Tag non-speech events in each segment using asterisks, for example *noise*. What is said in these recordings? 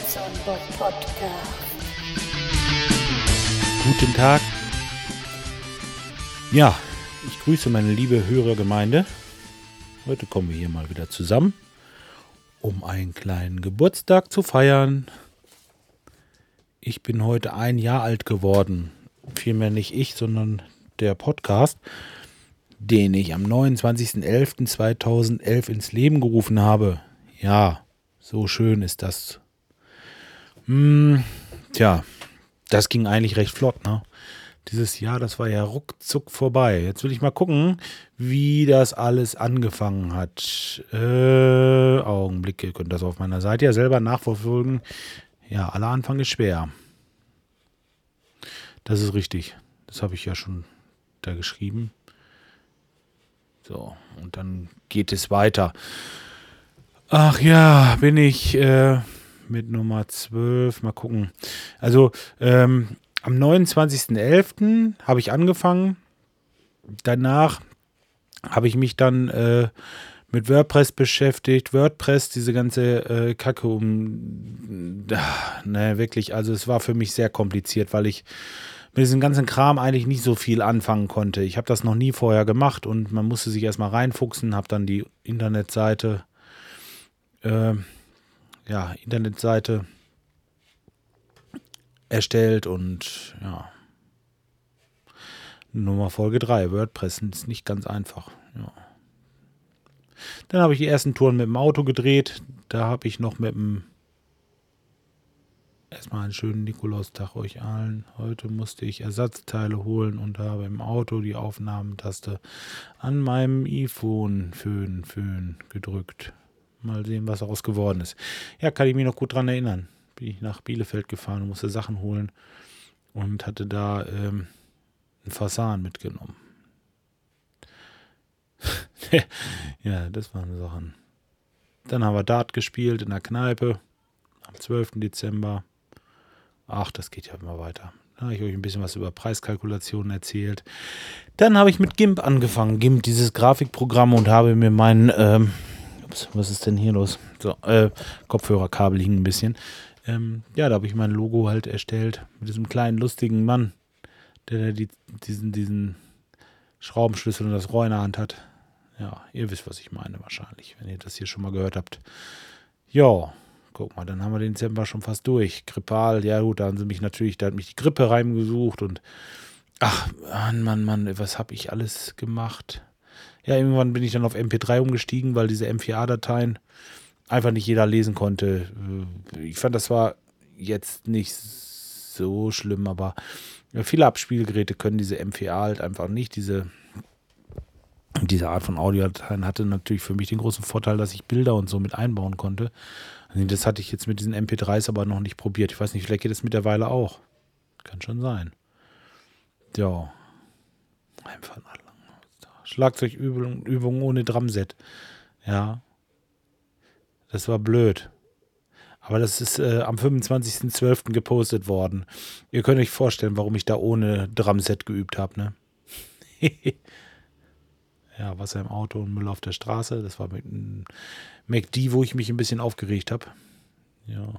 Podcast. Guten Tag. Ja, ich grüße meine liebe Hörergemeinde. Heute kommen wir hier mal wieder zusammen, um einen kleinen Geburtstag zu feiern. Ich bin heute ein Jahr alt geworden. Vielmehr nicht ich, sondern der Podcast, den ich am 29.11.2011 ins Leben gerufen habe. Ja, so schön ist das. Hm, tja, das ging eigentlich recht flott, ne? Dieses Jahr, das war ja ruckzuck vorbei. Jetzt will ich mal gucken, wie das alles angefangen hat. Äh, Augenblicke, ihr könnt das auf meiner Seite ja selber nachverfolgen. Ja, aller Anfang ist schwer. Das ist richtig. Das habe ich ja schon da geschrieben. So, und dann geht es weiter. Ach ja, bin ich äh, mit Nummer 12. Mal gucken. Also, ähm, am 29.11. habe ich angefangen. Danach habe ich mich dann äh, mit WordPress beschäftigt. WordPress, diese ganze äh, Kacke um. Ah, ne, wirklich, also es war für mich sehr kompliziert, weil ich mit diesem ganzen Kram eigentlich nicht so viel anfangen konnte. Ich habe das noch nie vorher gemacht und man musste sich erstmal reinfuchsen, habe dann die Internetseite äh, ja, Internetseite erstellt und ja. Nummer Folge 3, WordPress ist nicht ganz einfach. Ja. Dann habe ich die ersten Touren mit dem Auto gedreht. Da habe ich noch mit dem erstmal einen schönen Nikolaustag euch allen. Heute musste ich Ersatzteile holen und habe im Auto die Aufnahmentaste an meinem iPhone Föhn, Föhn gedrückt. Mal sehen, was daraus geworden ist. Ja, kann ich mich noch gut dran erinnern. Bin ich nach Bielefeld gefahren und musste Sachen holen und hatte da ähm, einen Fasan mitgenommen. *laughs* ja, das waren Sachen. Dann haben wir Dart gespielt in der Kneipe am 12. Dezember. Ach, das geht ja immer weiter. Da habe ich euch ein bisschen was über Preiskalkulationen erzählt. Dann habe ich mit GIMP angefangen. GIMP, dieses Grafikprogramm, und habe mir meinen ähm, Ups, was ist denn hier los? So, äh, Kopfhörerkabel hing ein bisschen. Ähm, ja, da habe ich mein Logo halt erstellt mit diesem kleinen lustigen Mann, der die, diesen, diesen Schraubenschlüssel und das Rohr in der Hand hat. Ja, ihr wisst, was ich meine wahrscheinlich, wenn ihr das hier schon mal gehört habt. Ja, guck mal, dann haben wir den Dezember schon fast durch. Grippal, ja gut, da haben sie mich natürlich, da hat mich die Grippe reingesucht und ach, Mann, Mann, Mann, was habe ich alles gemacht? Ja, irgendwann bin ich dann auf MP3 umgestiegen, weil diese M4A-Dateien einfach nicht jeder lesen konnte. Ich fand, das war jetzt nicht so schlimm, aber viele Abspielgeräte können diese M4A halt einfach nicht. Diese, diese Art von Audiodateien hatte natürlich für mich den großen Vorteil, dass ich Bilder und so mit einbauen konnte. Das hatte ich jetzt mit diesen MP3s aber noch nicht probiert. Ich weiß nicht, vielleicht geht das mittlerweile auch. Kann schon sein. Ja. Einfach alle. Schlagzeugübung Übung ohne Drumset. Ja. Das war blöd. Aber das ist äh, am 25.12. gepostet worden. Ihr könnt euch vorstellen, warum ich da ohne Drumset geübt habe, ne? *laughs* ja, Wasser im Auto und Müll auf der Straße. Das war mit einem MacD, wo ich mich ein bisschen aufgeregt habe. Ja.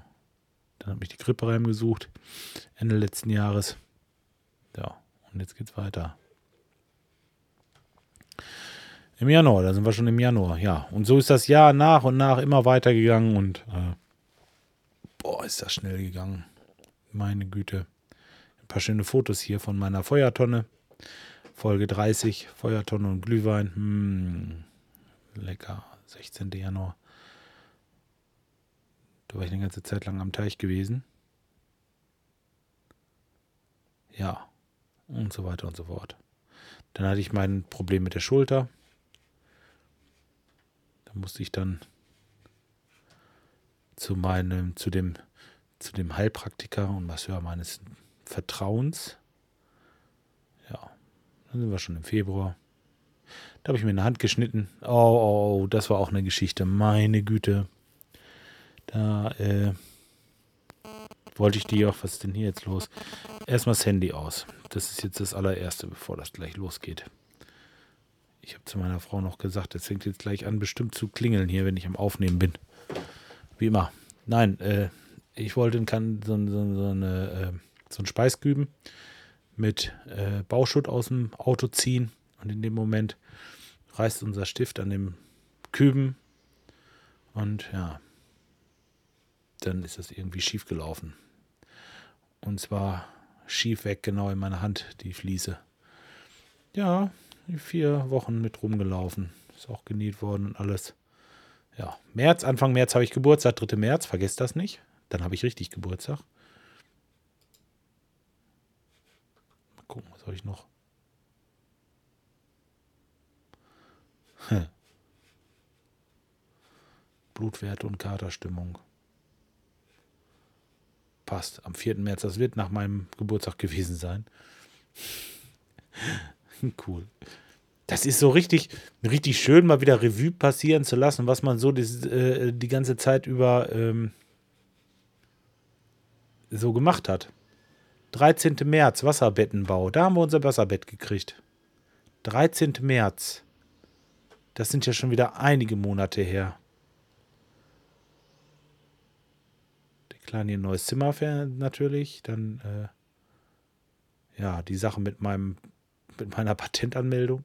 Dann habe ich die Grippe reingesucht. Ende letzten Jahres. Ja, und jetzt geht's weiter. Im Januar, da sind wir schon im Januar, ja. Und so ist das Jahr nach und nach immer weitergegangen und äh, boah, ist das schnell gegangen. Meine Güte. Ein paar schöne Fotos hier von meiner Feuertonne. Folge 30, Feuertonne und Glühwein. Hm, lecker. 16. Januar. Da war ich eine ganze Zeit lang am Teich gewesen. Ja. Und so weiter und so fort. Dann hatte ich mein Problem mit der Schulter. Da musste ich dann zu meinem, zu dem, zu dem Heilpraktiker und Masseur meines Vertrauens. Ja, dann sind wir schon im Februar. Da habe ich mir eine Hand geschnitten. Oh, oh, oh, das war auch eine Geschichte. Meine Güte. Da äh, wollte ich die auch. Was ist denn hier jetzt los? Erstmal das Handy aus. Das ist jetzt das allererste, bevor das gleich losgeht. Ich habe zu meiner Frau noch gesagt, es fängt jetzt gleich an, bestimmt zu klingeln hier, wenn ich am Aufnehmen bin. Wie immer. Nein, äh, ich wollte kann, so, so, so, eine, äh, so einen Speisküben mit äh, Bauschutt aus dem Auto ziehen. Und in dem Moment reißt unser Stift an dem Küben. Und ja, dann ist das irgendwie schief gelaufen. Und zwar schief weg, genau in meine Hand, die Fliese. Ja, vier Wochen mit rumgelaufen. Ist auch genäht worden und alles. Ja, März, Anfang März habe ich Geburtstag, 3. März, vergesst das nicht. Dann habe ich richtig Geburtstag. Mal gucken, was habe ich noch? *laughs* Blutwerte und Katerstimmung. Passt. Am 4. März, das wird nach meinem Geburtstag gewesen sein. *laughs* cool. Das ist so richtig, richtig schön, mal wieder Revue passieren zu lassen, was man so die, äh, die ganze Zeit über ähm, so gemacht hat. 13. März, Wasserbettenbau. Da haben wir unser Wasserbett gekriegt. 13. März. Das sind ja schon wieder einige Monate her. Kleine ein neues Zimmer natürlich. Dann, äh, ja, die Sache mit meinem mit meiner *laughs* Patentanmeldung.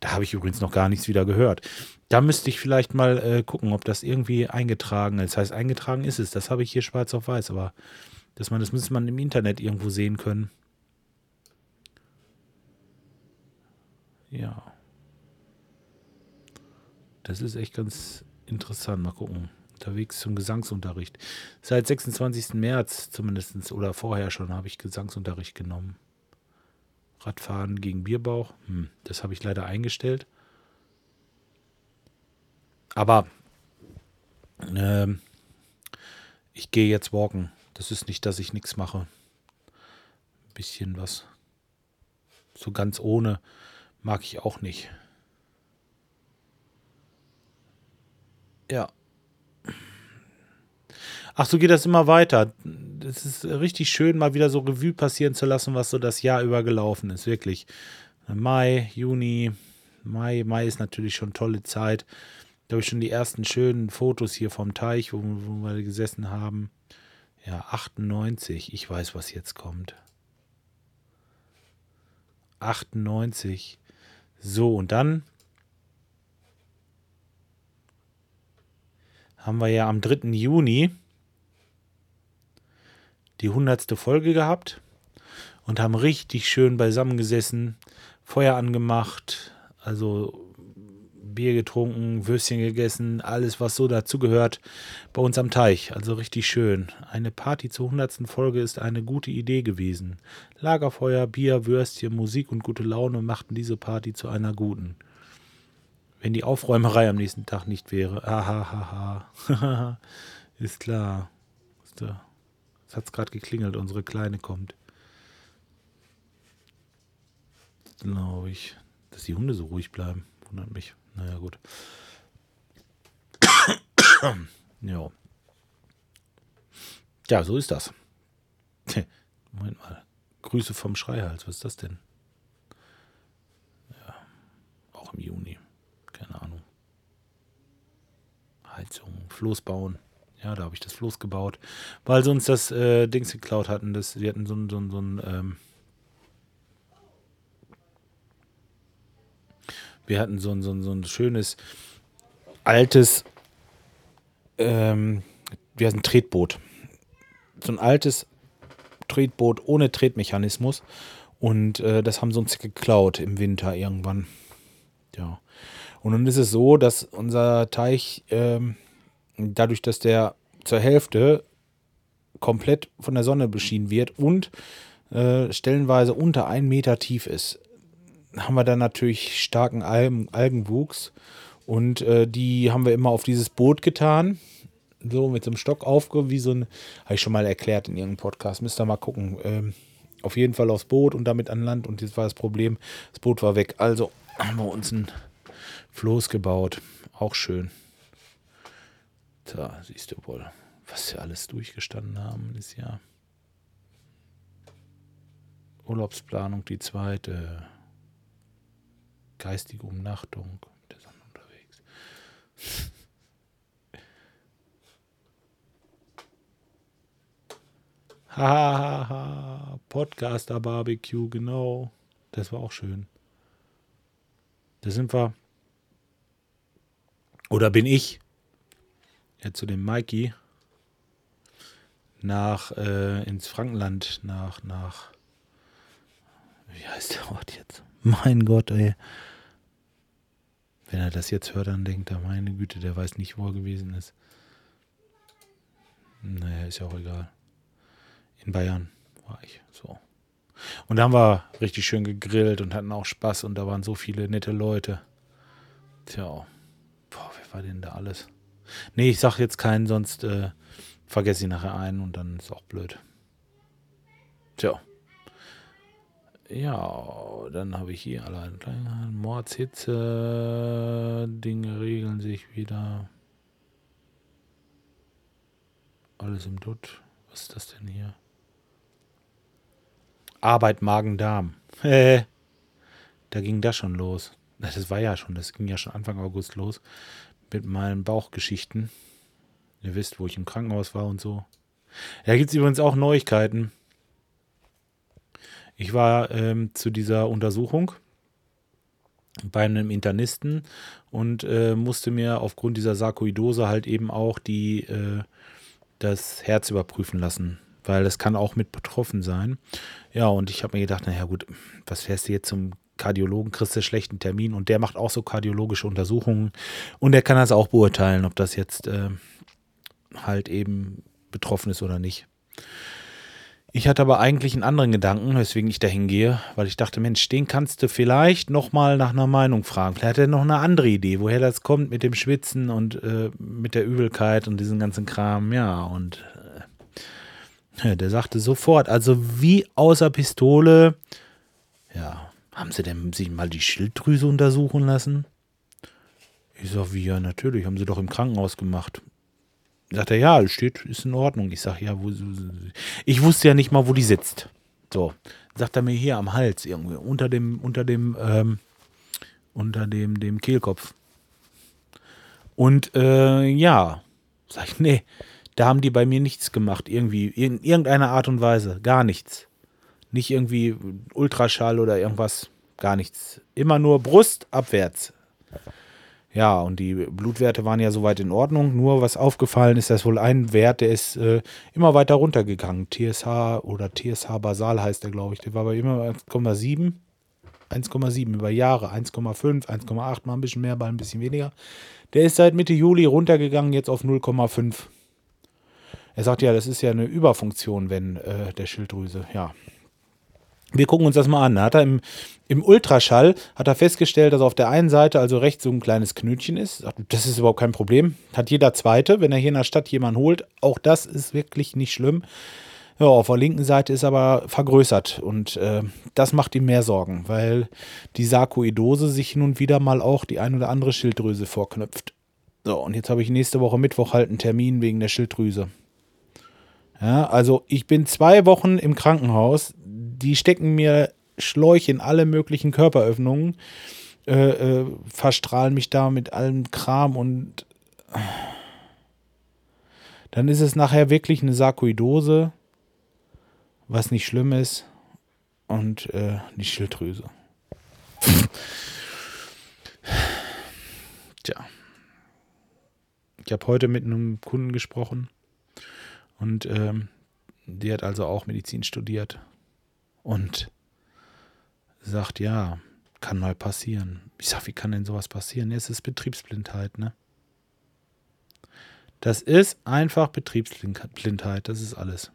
Da habe ich übrigens noch gar nichts wieder gehört. Da müsste ich vielleicht mal äh, gucken, ob das irgendwie eingetragen ist. Das heißt, eingetragen ist es. Das habe ich hier schwarz auf weiß, aber dass man, das müsste man im Internet irgendwo sehen können. Ja. Das ist echt ganz interessant. Mal gucken. Unterwegs zum Gesangsunterricht. Seit 26. März zumindest oder vorher schon habe ich Gesangsunterricht genommen. Radfahren gegen Bierbauch. Hm, das habe ich leider eingestellt. Aber äh, ich gehe jetzt walken. Das ist nicht, dass ich nichts mache. Ein bisschen was. So ganz ohne mag ich auch nicht. Ja. Ach, so geht das immer weiter. Es ist richtig schön, mal wieder so Revue passieren zu lassen, was so das Jahr über gelaufen ist. Wirklich. Mai, Juni, Mai, Mai ist natürlich schon tolle Zeit. Da habe ich schon die ersten schönen Fotos hier vom Teich, wo, wo wir gesessen haben. Ja, 98. Ich weiß, was jetzt kommt. 98. So, und dann haben wir ja am 3. Juni die 100. Folge gehabt und haben richtig schön beisammengesessen, Feuer angemacht, also Bier getrunken, Würstchen gegessen, alles, was so dazugehört, bei uns am Teich. Also richtig schön. Eine Party zur 100. Folge ist eine gute Idee gewesen. Lagerfeuer, Bier, Würstchen, Musik und gute Laune machten diese Party zu einer guten. Wenn die Aufräumerei am nächsten Tag nicht wäre. Ahahaha. *laughs* ist klar. Es hat gerade geklingelt, unsere Kleine kommt. Glaube ich. Dass die Hunde so ruhig bleiben. Wundert mich. Naja, gut. *coughs* ja. Ja, so ist das. *laughs* Moment mal. Grüße vom Schreihals. Was ist das denn? Ja. Auch im Juni. Keine Ahnung. Heizung, Floß bauen. Ja, da habe ich das Floß gebaut, weil sie uns das äh, Dings geklaut hatten. Das, die hatten so ein, so ein, so ein ähm, Wir hatten so ein, so ein, so ein schönes, altes, ähm, wie heißt ein Tretboot. So ein altes Tretboot ohne Tretmechanismus. Und äh, das haben sie uns geklaut im Winter irgendwann. Ja. Und nun ist es so, dass unser Teich, ähm, dadurch, dass der zur Hälfte komplett von der Sonne beschienen wird und äh, stellenweise unter einen Meter tief ist, haben wir dann natürlich starken Algen, Algenwuchs. Und äh, die haben wir immer auf dieses Boot getan. So mit so einem Stock aufge, wie so ein, habe ich schon mal erklärt in irgendeinem Podcast. Müsst ihr mal gucken. Ähm, auf jeden Fall aufs Boot und damit an Land. Und jetzt war das Problem, das Boot war weg. Also haben wir uns ein Floß gebaut. Auch schön. Da siehst du wohl, was wir alles durchgestanden haben dieses Jahr. Urlaubsplanung, die zweite geistige Umnachtung mit der Sonne unterwegs. *laughs* Hahaha, Podcaster Barbecue, genau. Das war auch schön. Da sind wir. Oder bin ich? Ja, zu dem Mikey. Nach, äh, ins Frankenland, nach, nach. Wie heißt der Ort jetzt? Mein Gott, ey. Wenn er das jetzt hört, dann denkt er, meine Güte, der weiß nicht, wo er gewesen ist. Naja, ist ja auch egal. In Bayern war ich so. Und da haben wir richtig schön gegrillt und hatten auch Spaß und da waren so viele nette Leute. Tja, boah, wer war denn da alles? Nee, ich sag jetzt keinen, sonst äh, vergesse ich nachher einen und dann ist auch blöd. Tja. Ja, dann habe ich hier allein Mordshitze, Dinge regeln sich wieder. Alles im Dutt. Was ist das denn hier? Arbeit Magen-Darm. *laughs* da ging das schon los. Das war ja schon, das ging ja schon Anfang August los mit meinen Bauchgeschichten. Ihr wisst, wo ich im Krankenhaus war und so. Da gibt es übrigens auch Neuigkeiten. Ich war ähm, zu dieser Untersuchung bei einem Internisten und äh, musste mir aufgrund dieser Sarkoidose halt eben auch die, äh, das Herz überprüfen lassen, weil das kann auch mit betroffen sein. Ja, und ich habe mir gedacht, naja gut, was fährst du jetzt zum Kardiologen, kriegst du schlechten Termin und der macht auch so kardiologische Untersuchungen und der kann das auch beurteilen, ob das jetzt äh, halt eben betroffen ist oder nicht. Ich hatte aber eigentlich einen anderen Gedanken, weswegen ich dahin gehe, weil ich dachte, Mensch, den kannst du vielleicht nochmal nach einer Meinung fragen. Vielleicht hat er noch eine andere Idee, woher das kommt mit dem Schwitzen und äh, mit der Übelkeit und diesem ganzen Kram. Ja, und äh, der sagte sofort, also wie außer Pistole, ja, haben sie denn sich mal die Schilddrüse untersuchen lassen? Ich sag, wie, ja, natürlich, haben sie doch im Krankenhaus gemacht. Sagt er, ja, steht, ist in Ordnung. Ich sag, ja, wo, ich wusste ja nicht mal, wo die sitzt. So, sagt er mir hier am Hals irgendwie, unter dem, unter dem, ähm, unter dem, dem Kehlkopf. Und äh, ja, sag ich, nee, da haben die bei mir nichts gemacht, irgendwie, in irgendeiner Art und Weise, gar nichts. Nicht irgendwie Ultraschall oder irgendwas, gar nichts. Immer nur Brust abwärts. Ja, und die Blutwerte waren ja soweit in Ordnung. Nur was aufgefallen ist, dass wohl ein Wert, der ist äh, immer weiter runtergegangen. TSH oder TSH basal heißt der, glaube ich. Der war bei immer 1,7. 1,7 über Jahre. 1,5, 1,8, mal ein bisschen mehr, mal ein bisschen weniger. Der ist seit Mitte Juli runtergegangen, jetzt auf 0,5. Er sagt ja, das ist ja eine Überfunktion, wenn äh, der Schilddrüse. Ja, wir gucken uns das mal an. Da hat er im, im Ultraschall hat er festgestellt, dass auf der einen Seite also rechts so ein kleines Knötchen ist. Das ist überhaupt kein Problem. Hat jeder zweite, wenn er hier in der Stadt jemanden holt. Auch das ist wirklich nicht schlimm. Ja, auf der linken Seite ist aber vergrößert und äh, das macht ihm mehr Sorgen, weil die Sarkoidose sich hin und wieder mal auch die ein oder andere Schilddrüse vorknüpft. So, und jetzt habe ich nächste Woche Mittwoch halt einen Termin wegen der Schilddrüse. Ja, also ich bin zwei Wochen im Krankenhaus die stecken mir Schläuche in alle möglichen Körperöffnungen, äh, äh, verstrahlen mich da mit allem Kram und dann ist es nachher wirklich eine Sarkoidose, was nicht schlimm ist, und äh, die Schilddrüse. Tja. Ich habe heute mit einem Kunden gesprochen und ähm, die hat also auch Medizin studiert und sagt, ja, kann mal passieren. Ich sag, wie kann denn sowas passieren? Es ist Betriebsblindheit, ne? Das ist einfach Betriebsblindheit, das ist alles.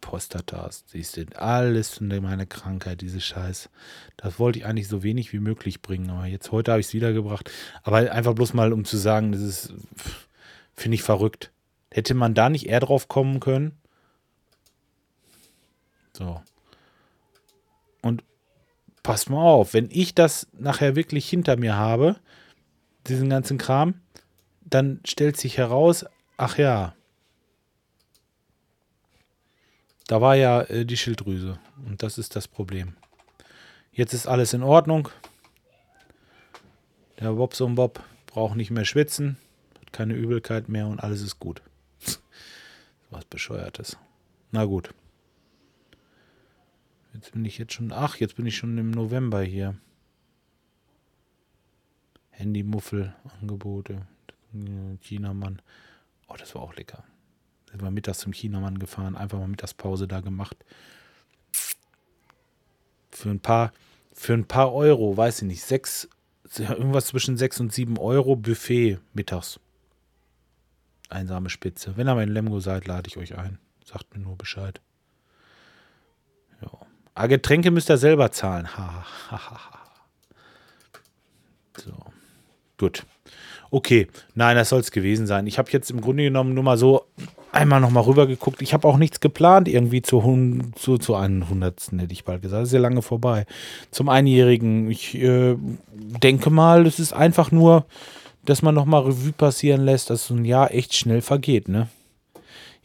Prostatas, siehst du, alles von meiner Krankheit, diese Scheiß. Das wollte ich eigentlich so wenig wie möglich bringen, aber jetzt heute habe ich es wiedergebracht. Aber einfach bloß mal, um zu sagen, das ist, finde ich verrückt. Hätte man da nicht eher drauf kommen können? So. Und passt mal auf, wenn ich das nachher wirklich hinter mir habe, diesen ganzen Kram, dann stellt sich heraus, ach ja, da war ja äh, die Schilddrüse und das ist das Problem. Jetzt ist alles in Ordnung. Der Bobson Bob braucht nicht mehr schwitzen, hat keine Übelkeit mehr und alles ist gut. *laughs* Was Bescheuertes. Na gut. Jetzt bin ich jetzt schon. Ach, jetzt bin ich schon im November hier. Handymuffel-Angebote. Chinamann. Oh, das war auch lecker. Sind wir mittags zum Chinamann gefahren, einfach mal Mittagspause da gemacht. Für ein paar, für ein paar Euro, weiß ich nicht, sechs, irgendwas zwischen sechs und sieben Euro Buffet mittags. Einsame Spitze. Wenn ihr mal in Lemgo seid, lade ich euch ein. Sagt mir nur Bescheid. Ah, Getränke müsst ihr selber zahlen. Ha, ha, ha. So. Gut. Okay. Nein, das soll es gewesen sein. Ich habe jetzt im Grunde genommen nur mal so einmal nochmal rüber geguckt. Ich habe auch nichts geplant, irgendwie zu, zu, zu einem Hundertsten, hätte ich bald gesagt. Das ist ja lange vorbei. Zum Einjährigen. Ich äh, denke mal, es ist einfach nur, dass man nochmal Revue passieren lässt, dass so ein Jahr echt schnell vergeht, ne?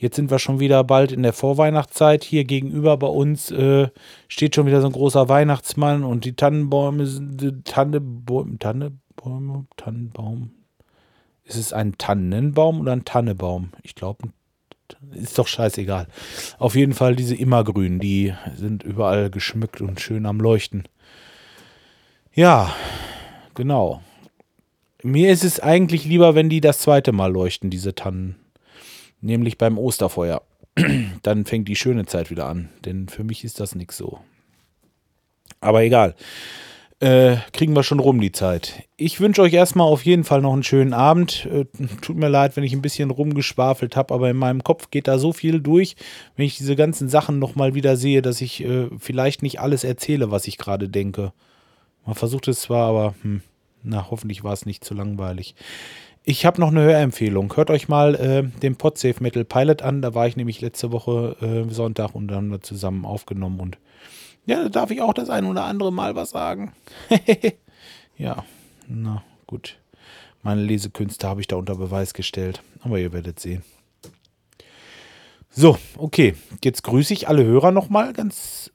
Jetzt sind wir schon wieder bald in der Vorweihnachtszeit. Hier gegenüber bei uns äh, steht schon wieder so ein großer Weihnachtsmann und die Tannenbäume sind Tannebäume, Tannebäume, Tannenbaum. Ist es ein Tannenbaum oder ein Tannebaum? Ich glaube, ist doch scheißegal. Auf jeden Fall diese Immergrün, die sind überall geschmückt und schön am Leuchten. Ja, genau. Mir ist es eigentlich lieber, wenn die das zweite Mal leuchten, diese Tannen. Nämlich beim Osterfeuer. *clears throat* Dann fängt die schöne Zeit wieder an. Denn für mich ist das nichts so. Aber egal. Äh, kriegen wir schon rum die Zeit. Ich wünsche euch erstmal auf jeden Fall noch einen schönen Abend. Äh, tut mir leid, wenn ich ein bisschen rumgeschwafelt habe, aber in meinem Kopf geht da so viel durch, wenn ich diese ganzen Sachen nochmal wieder sehe, dass ich äh, vielleicht nicht alles erzähle, was ich gerade denke. Man versucht es zwar, aber hm, na, hoffentlich war es nicht zu langweilig. Ich habe noch eine Hörempfehlung. Hört euch mal äh, den Podsafe Metal Pilot an. Da war ich nämlich letzte Woche äh, Sonntag und dann haben wir zusammen aufgenommen und ja, da darf ich auch das ein oder andere Mal was sagen. *laughs* ja, na gut. Meine Lesekünste habe ich da unter Beweis gestellt. Aber ihr werdet sehen. So, okay. Jetzt grüße ich alle Hörer nochmal ganz,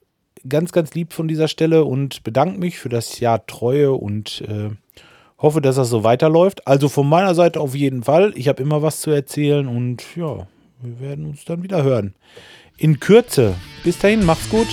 ganz, ganz lieb von dieser Stelle und bedanke mich für das Jahr Treue und äh, hoffe, dass das so weiterläuft. Also von meiner Seite auf jeden Fall. Ich habe immer was zu erzählen und ja, wir werden uns dann wieder hören. In Kürze. Bis dahin, macht's gut.